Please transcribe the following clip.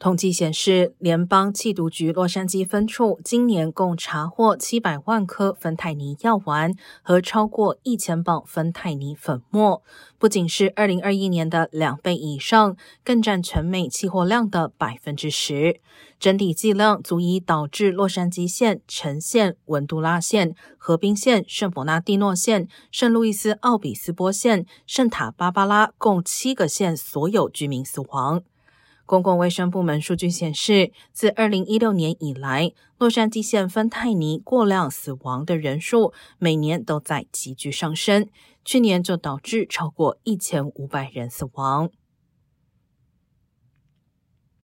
统计显示，联邦缉毒局洛杉矶分处今年共查获七百万颗芬太尼药丸和超过一千磅芬太尼粉末，不仅是二零二一年的两倍以上，更占全美期货量的百分之十。整体剂量足以导致洛杉矶县、城县、文杜拉县、河滨县、圣伯纳蒂诺县、圣路易斯奥比斯波县、圣塔芭芭拉共七个县所有居民死亡。公共卫生部门数据显示，自二零一六年以来，洛杉矶县芬太尼过量死亡的人数每年都在急剧上升，去年就导致超过一千五百人死亡。